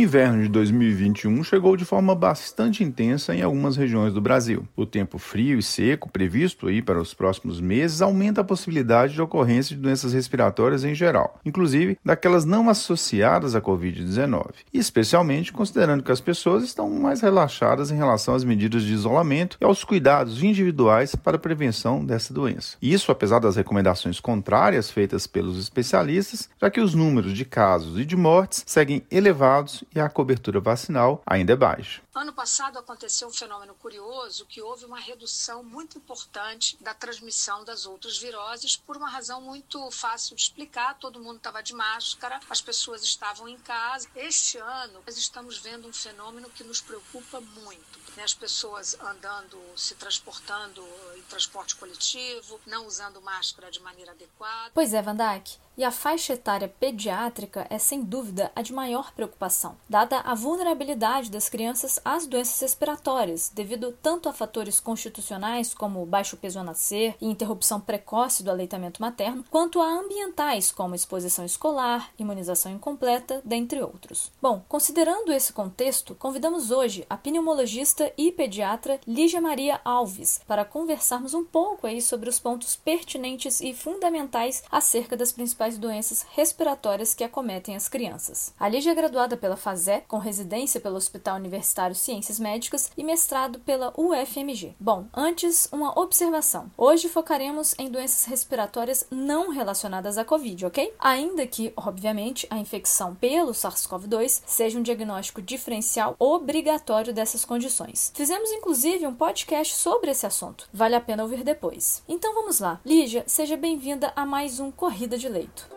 inverno de 2021 chegou de forma bastante intensa em algumas regiões do Brasil. O tempo frio e seco previsto aí para os próximos meses aumenta a possibilidade de ocorrência de doenças respiratórias em geral, inclusive daquelas não associadas à Covid-19, especialmente considerando que as pessoas estão mais relaxadas em relação às medidas de isolamento e aos cuidados individuais para a prevenção dessa doença. Isso apesar das recomendações contrárias feitas pelos especialistas, já que os números de casos e de mortes seguem elevados e a cobertura vacinal ainda é baixa. Ano passado aconteceu um fenômeno curioso que houve uma redução muito importante da transmissão das outras viroses por uma razão muito fácil de explicar. Todo mundo estava de máscara, as pessoas estavam em casa. Este ano nós estamos vendo um fenômeno que nos preocupa muito. Né? As pessoas andando, se transportando em transporte coletivo, não usando máscara de maneira adequada. Pois é, Vandak. E a faixa etária pediátrica é sem dúvida a de maior preocupação, dada a vulnerabilidade das crianças às doenças respiratórias, devido tanto a fatores constitucionais como baixo peso a nascer e interrupção precoce do aleitamento materno, quanto a ambientais como exposição escolar, imunização incompleta, dentre outros. Bom, considerando esse contexto, convidamos hoje a pneumologista e pediatra Lígia Maria Alves para conversarmos um pouco aí sobre os pontos pertinentes e fundamentais acerca das principais doenças respiratórias que acometem as crianças. A Lígia é graduada pela FASE, com residência pelo Hospital Universitário Ciências Médicas e mestrado pela UFMG. Bom, antes, uma observação. Hoje focaremos em doenças respiratórias não relacionadas à Covid, ok? Ainda que, obviamente, a infecção pelo SARS-CoV-2 seja um diagnóstico diferencial obrigatório dessas condições. Fizemos inclusive um podcast sobre esse assunto. Vale a pena ouvir depois. Então vamos lá. Lígia, seja bem-vinda a mais um Corrida de Leito.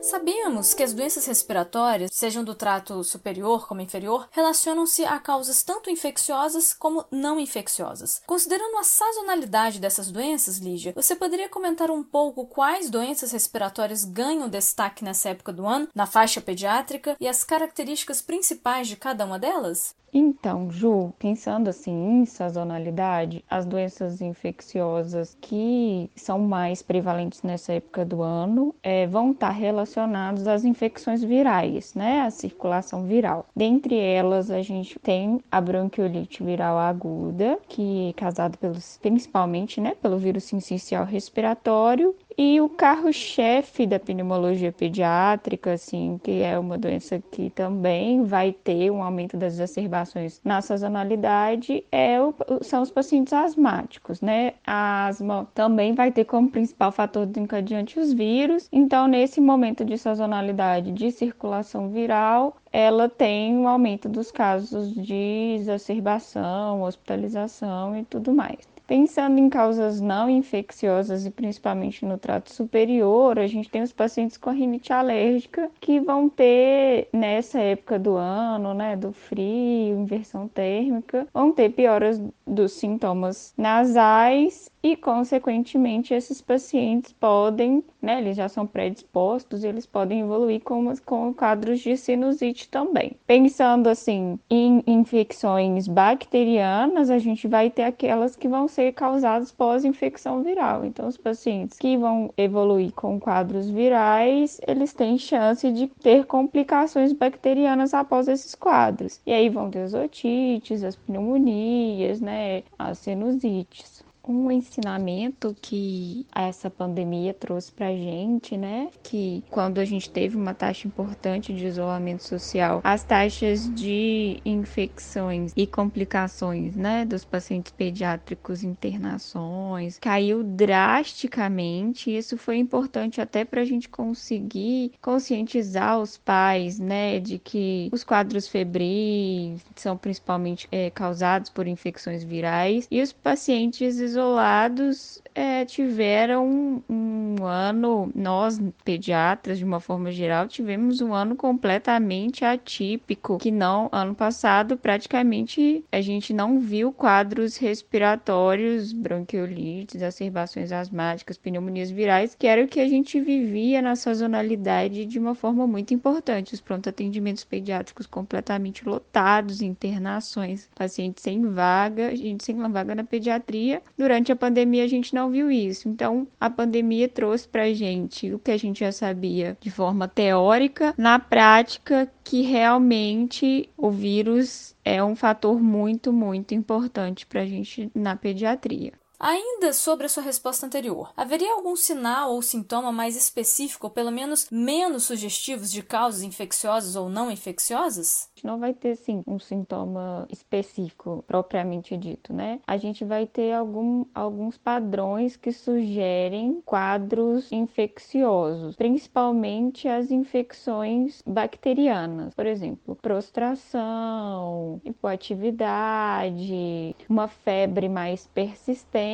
Sabemos que as doenças respiratórias, sejam do trato superior como inferior, relacionam-se a causas tanto infecciosas como não infecciosas. Considerando a sazonalidade dessas doenças, Lígia, você poderia comentar um pouco quais doenças respiratórias ganham destaque nessa época do ano, na faixa pediátrica, e as características principais de cada uma delas? Então, Ju, pensando assim em sazonalidade, as doenças infecciosas que são mais prevalentes nessa época do ano é, vão estar relacionadas às infecções virais, né? A circulação viral. Dentre elas, a gente tem a bronquiolite viral aguda, que é causada pelos, principalmente, né, pelo vírus sincicial respiratório e o carro-chefe da pneumologia pediátrica, assim, que é uma doença que também vai ter um aumento das exacerbações na sazonalidade, é o, são os pacientes asmáticos, né? A asma também vai ter como principal fator desencadeante os vírus. Então, nesse momento de sazonalidade de circulação viral, ela tem um aumento dos casos de exacerbação, hospitalização e tudo mais. Pensando em causas não infecciosas e principalmente no trato superior, a gente tem os pacientes com rinite alérgica que vão ter nessa época do ano, né, do frio, inversão térmica, vão ter pioras dos sintomas nasais e, consequentemente, esses pacientes podem, né, eles já são predispostos, eles podem evoluir com, com quadros de sinusite também. Pensando assim em infecções bacterianas, a gente vai ter aquelas que vão ser causadas pós-infecção viral. Então, os pacientes que vão evoluir com quadros virais, eles têm chance de ter complicações bacterianas após esses quadros. E aí vão ter as otites, as pneumonias, né, as sinusites um ensinamento que essa pandemia trouxe para a gente, né? Que quando a gente teve uma taxa importante de isolamento social, as taxas de infecções e complicações, né, dos pacientes pediátricos, internações, caiu drasticamente. Isso foi importante até para a gente conseguir conscientizar os pais, né, de que os quadros febris são principalmente é, causados por infecções virais e os pacientes isolados é, tiveram um ano, nós pediatras de uma forma geral, tivemos um ano completamente atípico, que não, ano passado praticamente a gente não viu quadros respiratórios, bronquiolites, exacerbações asmáticas, pneumonias virais, que era o que a gente vivia na sazonalidade de uma forma muito importante. Os pronto atendimentos pediátricos completamente lotados, internações, pacientes sem vaga, gente sem vaga na pediatria durante a pandemia a gente não viu isso. Então, a pandemia trouxe para gente o que a gente já sabia de forma teórica, na prática, que realmente o vírus é um fator muito, muito importante para a gente na pediatria. Ainda sobre a sua resposta anterior, haveria algum sinal ou sintoma mais específico, ou pelo menos menos sugestivos de causas infecciosas ou não infecciosas? Não vai ter, sim, um sintoma específico propriamente dito, né? A gente vai ter algum, alguns padrões que sugerem quadros infecciosos, principalmente as infecções bacterianas, por exemplo, prostração, hipoatividade, uma febre mais persistente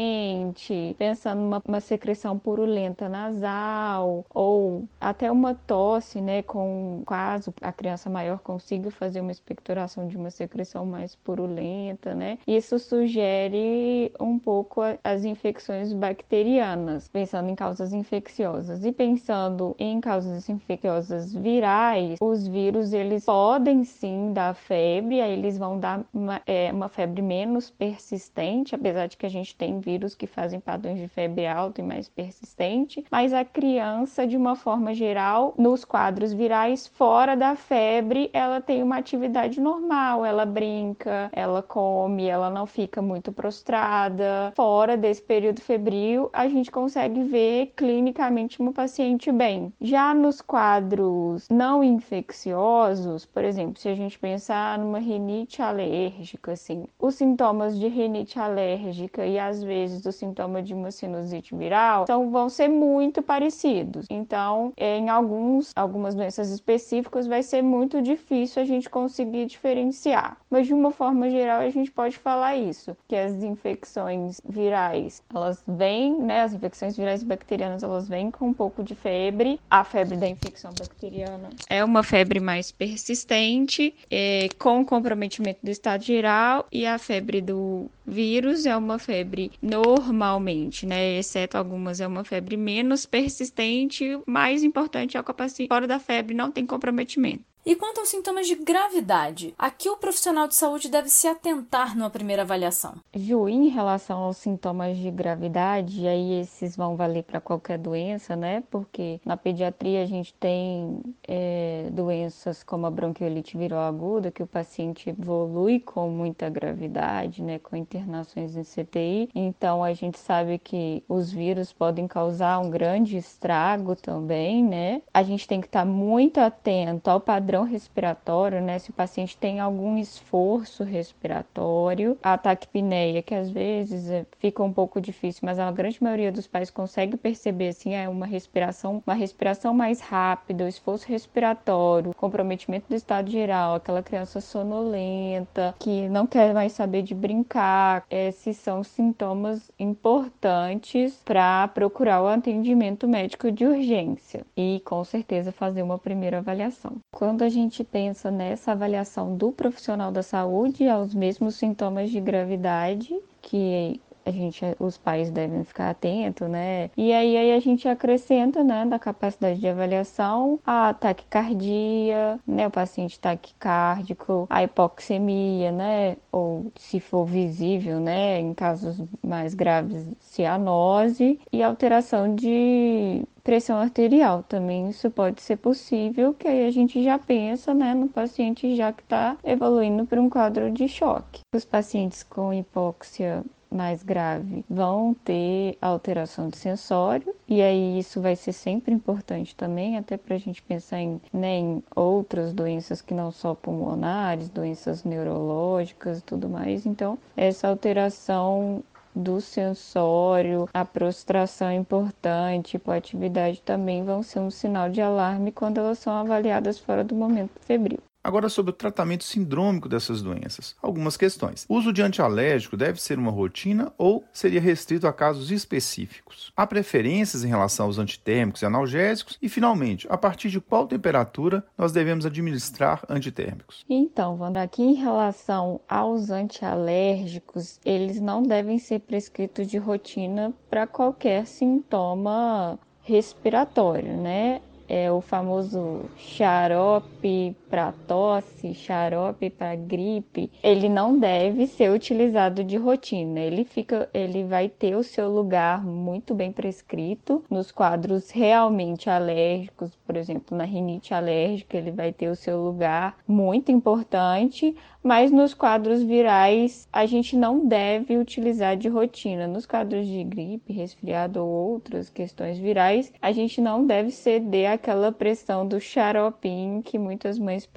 pensando numa uma secreção purulenta nasal ou até uma tosse, né, com caso a criança maior consiga fazer uma expectoração de uma secreção mais purulenta, né? Isso sugere um pouco as infecções bacterianas, pensando em causas infecciosas e pensando em causas infecciosas virais, os vírus eles podem sim dar febre, aí eles vão dar uma, é, uma febre menos persistente, apesar de que a gente tem vírus que fazem padrões de febre alta e mais persistente, mas a criança, de uma forma geral, nos quadros virais, fora da febre, ela tem uma atividade normal, ela brinca, ela come, ela não fica muito prostrada. Fora desse período febril, a gente consegue ver clinicamente uma paciente bem. Já nos quadros não infecciosos, por exemplo, se a gente pensar numa rinite alérgica, assim, os sintomas de rinite alérgica e às vezes do sintoma de uma sinusite viral, então vão ser muito parecidos. Então, em alguns, algumas doenças específicas vai ser muito difícil a gente conseguir diferenciar. Mas de uma forma geral a gente pode falar isso, que as infecções virais, elas vêm, né, as infecções virais bacterianas, elas vêm com um pouco de febre. A febre da infecção bacteriana é uma febre mais persistente, é, com comprometimento do estado geral, e a febre do vírus é uma febre normalmente, né? Exceto algumas, é uma febre menos persistente. Mais importante é o capacete fora da febre não tem comprometimento. E quanto aos sintomas de gravidade, a que o profissional de saúde deve se atentar numa primeira avaliação? Ju, em relação aos sintomas de gravidade, aí esses vão valer para qualquer doença, né? Porque na pediatria a gente tem é, doenças como a bronquiolite viral aguda, que o paciente evolui com muita gravidade, né? Com internações em CTI. Então a gente sabe que os vírus podem causar um grande estrago também, né? A gente tem que estar muito atento ao padrão padrão respiratório, né? Se o paciente tem algum esforço respiratório, a taquipneia, que às vezes é, fica um pouco difícil, mas a grande maioria dos pais consegue perceber assim, é uma respiração, uma respiração mais rápida, o esforço respiratório, comprometimento do estado geral, aquela criança sonolenta, que não quer mais saber de brincar. Esses são sintomas importantes para procurar o atendimento médico de urgência e com certeza fazer uma primeira avaliação. Quando a gente pensa nessa avaliação do profissional da saúde aos mesmos sintomas de gravidade que a gente, os pais devem ficar atentos, né? E aí, aí a gente acrescenta, né, da capacidade de avaliação, a taquicardia, né, o paciente taquicárdico, a hipoxemia, né, ou se for visível, né, em casos mais graves, cianose e alteração de pressão arterial também isso pode ser possível, que aí a gente já pensa né, no paciente já que está evoluindo para um quadro de choque. Os pacientes com hipóxia mais grave vão ter alteração de sensório, e aí isso vai ser sempre importante também, até para a gente pensar em, né, em outras doenças que não só pulmonares, doenças neurológicas e tudo mais. Então, essa alteração do sensório, a prostração é importante, a atividade também vão ser um sinal de alarme quando elas são avaliadas fora do momento febril. Agora, sobre o tratamento sindrômico dessas doenças. Algumas questões. O uso de antialérgico deve ser uma rotina ou seria restrito a casos específicos? Há preferências em relação aos antitérmicos e analgésicos? E, finalmente, a partir de qual temperatura nós devemos administrar antitérmicos? Então, Wanda, aqui em relação aos antialérgicos, eles não devem ser prescritos de rotina para qualquer sintoma respiratório, né? É o famoso xarope para tosse, xarope para gripe, ele não deve ser utilizado de rotina. Ele fica, ele vai ter o seu lugar muito bem prescrito nos quadros realmente alérgicos, por exemplo, na rinite alérgica, ele vai ter o seu lugar muito importante, mas nos quadros virais a gente não deve utilizar de rotina. Nos quadros de gripe, resfriado ou outras questões virais, a gente não deve ceder àquela pressão do xaropim que muitas mães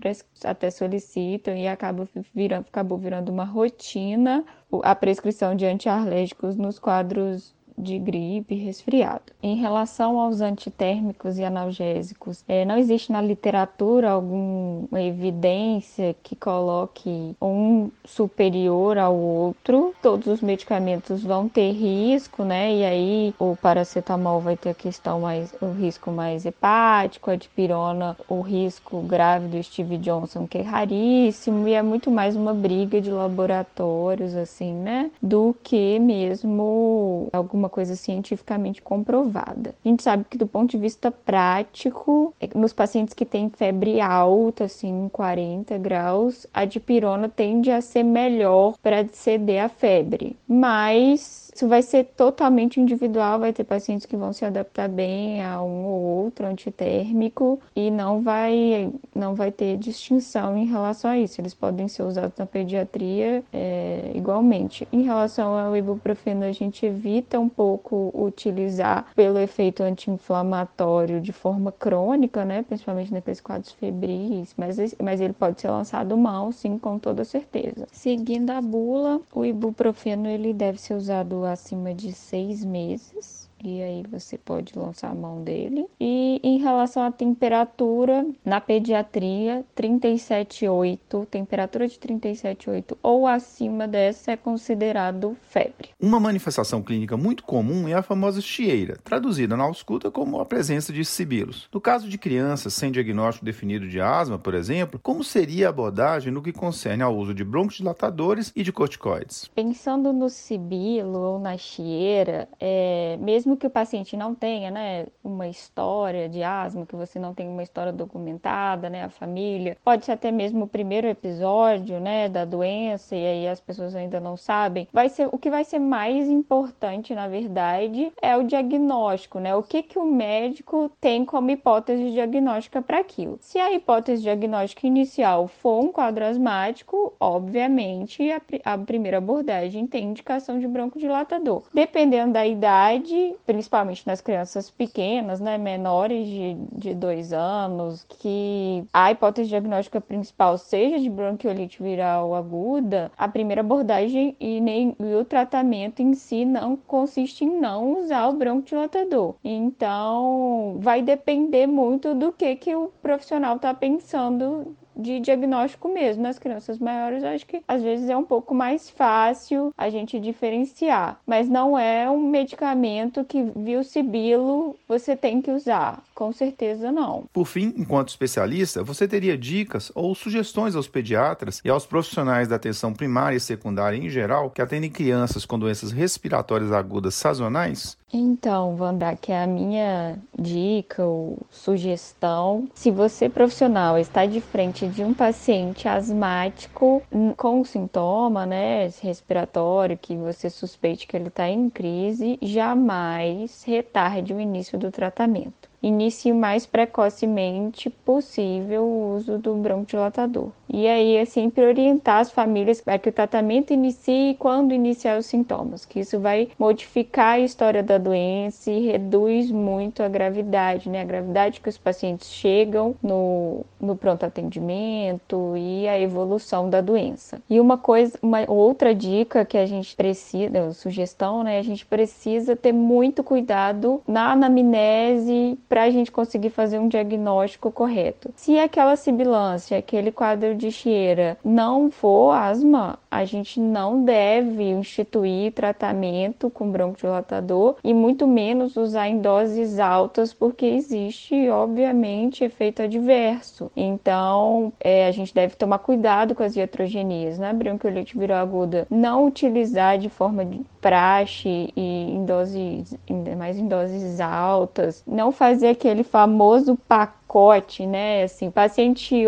até solicitam e acaba virando, acabou virando uma rotina a prescrição de antialérgicos nos quadros de gripe resfriado. Em relação aos antitérmicos e analgésicos, é, não existe na literatura alguma evidência que coloque um superior ao outro. Todos os medicamentos vão ter risco, né? E aí o paracetamol vai ter a questão mais, o risco mais hepático, a dipirona, o risco grave do Steve Johnson, que é raríssimo, e é muito mais uma briga de laboratórios, assim, né? Do que mesmo alguma coisa cientificamente comprovada. A gente sabe que do ponto de vista prático, é, nos pacientes que têm febre alta, assim, 40 graus, a dipirona tende a ser melhor para ceder a febre. Mas isso vai ser totalmente individual, vai ter pacientes que vão se adaptar bem a um ou outro antitérmico e não vai, não vai ter distinção em relação a isso. Eles podem ser usados na pediatria é, igualmente. Em relação ao ibuprofeno, a gente evita um pouco utilizar pelo efeito anti-inflamatório de forma crônica, né? principalmente naqueles quadros febris, mas, mas ele pode ser lançado mão, sim, com toda certeza. Seguindo a bula, o ibuprofeno ele deve ser usado acima de seis meses e aí você pode lançar a mão dele. E em relação à temperatura, na pediatria, 37,8, temperatura de 37,8 ou acima dessa é considerado febre. Uma manifestação clínica muito comum é a famosa chieira, traduzida na ausculta como a presença de sibilos. No caso de crianças sem diagnóstico definido de asma, por exemplo, como seria a abordagem no que concerne ao uso de broncodilatadores e de corticoides? Pensando no sibilo ou na chieira, é, mesmo mesmo que o paciente não tenha né, uma história de asma, que você não tenha uma história documentada, né, a família, pode ser até mesmo o primeiro episódio né, da doença e aí as pessoas ainda não sabem, vai ser o que vai ser mais importante, na verdade, é o diagnóstico, né? O que, que o médico tem como hipótese diagnóstica para aquilo. Se a hipótese diagnóstica inicial for um quadro asmático, obviamente a, a primeira abordagem tem indicação de broncodilatador. Dependendo da idade, principalmente nas crianças pequenas, né, menores de, de dois anos, que a hipótese diagnóstica principal seja de bronquiolite viral aguda, a primeira abordagem e nem e o tratamento em si não consiste em não usar o broncodilatador. Então, vai depender muito do que que o profissional está pensando de diagnóstico mesmo. Nas crianças maiores, acho que às vezes é um pouco mais fácil a gente diferenciar, mas não é um medicamento que viu sibilo você tem que usar. Com certeza não. Por fim, enquanto especialista, você teria dicas ou sugestões aos pediatras e aos profissionais da atenção primária e secundária em geral que atendem crianças com doenças respiratórias agudas sazonais? Então, Wanda, que é a minha dica ou sugestão, se você profissional está de frente de um paciente asmático com sintoma, né, respiratório, que você suspeite que ele está em crise, jamais retarde o início do tratamento inicie o mais precocemente possível o uso do broncodilatador. E aí sempre orientar as famílias para que o tratamento inicie quando iniciar os sintomas, que isso vai modificar a história da doença e reduz muito a gravidade, né? A gravidade que os pacientes chegam no, no pronto atendimento e a evolução da doença. E uma coisa, uma outra dica que a gente precisa, sugestão, né? A gente precisa ter muito cuidado na anamnese para a gente conseguir fazer um diagnóstico correto. Se aquela sibilância, aquele quadro de chieira não for asma, a gente não deve instituir tratamento com broncodilatador e muito menos usar em doses altas, porque existe, obviamente, efeito adverso. Então, é, a gente deve tomar cuidado com as iatrogenias, né? Bronquiolite viral aguda, não utilizar de forma de praxe e em doses, mais em doses altas, não fazer fazer aquele famoso pacote, né? Assim, paciente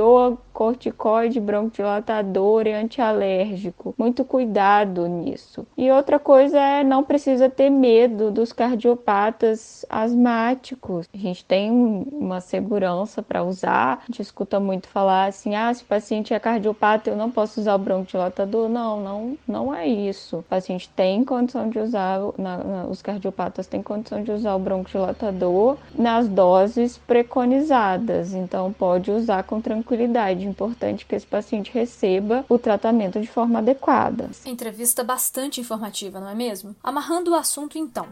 corticoide, broncodilatador e antialérgico. Muito cuidado nisso. E outra coisa é não precisa ter medo dos cardiopatas asmáticos. A gente tem uma segurança para usar. A gente escuta muito falar assim: "Ah, se o paciente é cardiopata, eu não posso usar o broncodilatador". Não, não, não é isso. O paciente tem condição de usar na, na, os cardiopatas têm condição de usar o broncodilatador nas doses preconizadas. Então pode usar com tranquilidade importante que esse paciente receba o tratamento de forma adequada. Entrevista bastante informativa, não é mesmo? Amarrando o assunto então.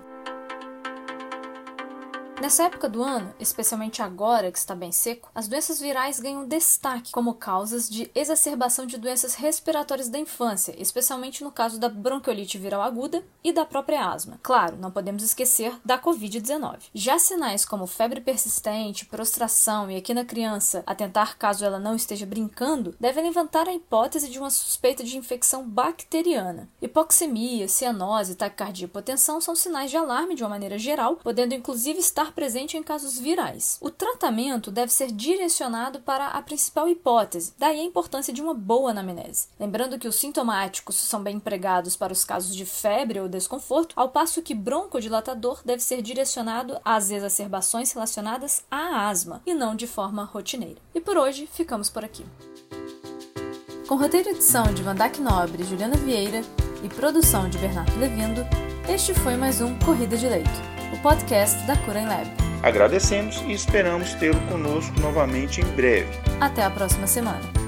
Nessa época do ano, especialmente agora que está bem seco, as doenças virais ganham destaque como causas de exacerbação de doenças respiratórias da infância, especialmente no caso da bronquiolite viral aguda e da própria asma. Claro, não podemos esquecer da Covid-19. Já sinais como febre persistente, prostração e aqui na criança atentar caso ela não esteja brincando, devem levantar a hipótese de uma suspeita de infecção bacteriana. Hipoxemia, cianose, taquicardia e hipotensão são sinais de alarme de uma maneira geral, podendo inclusive estar estar presente em casos virais. O tratamento deve ser direcionado para a principal hipótese, daí a importância de uma boa anamnese. Lembrando que os sintomáticos são bem empregados para os casos de febre ou desconforto, ao passo que broncodilatador deve ser direcionado às exacerbações relacionadas à asma e não de forma rotineira. E por hoje ficamos por aqui. Com roteiro e edição de Vandac Nobre e Juliana Vieira e produção de Bernardo Levindo, este foi mais um Corrida de Leito o podcast da Cura em Lab. Agradecemos e esperamos tê-lo conosco novamente em breve. Até a próxima semana.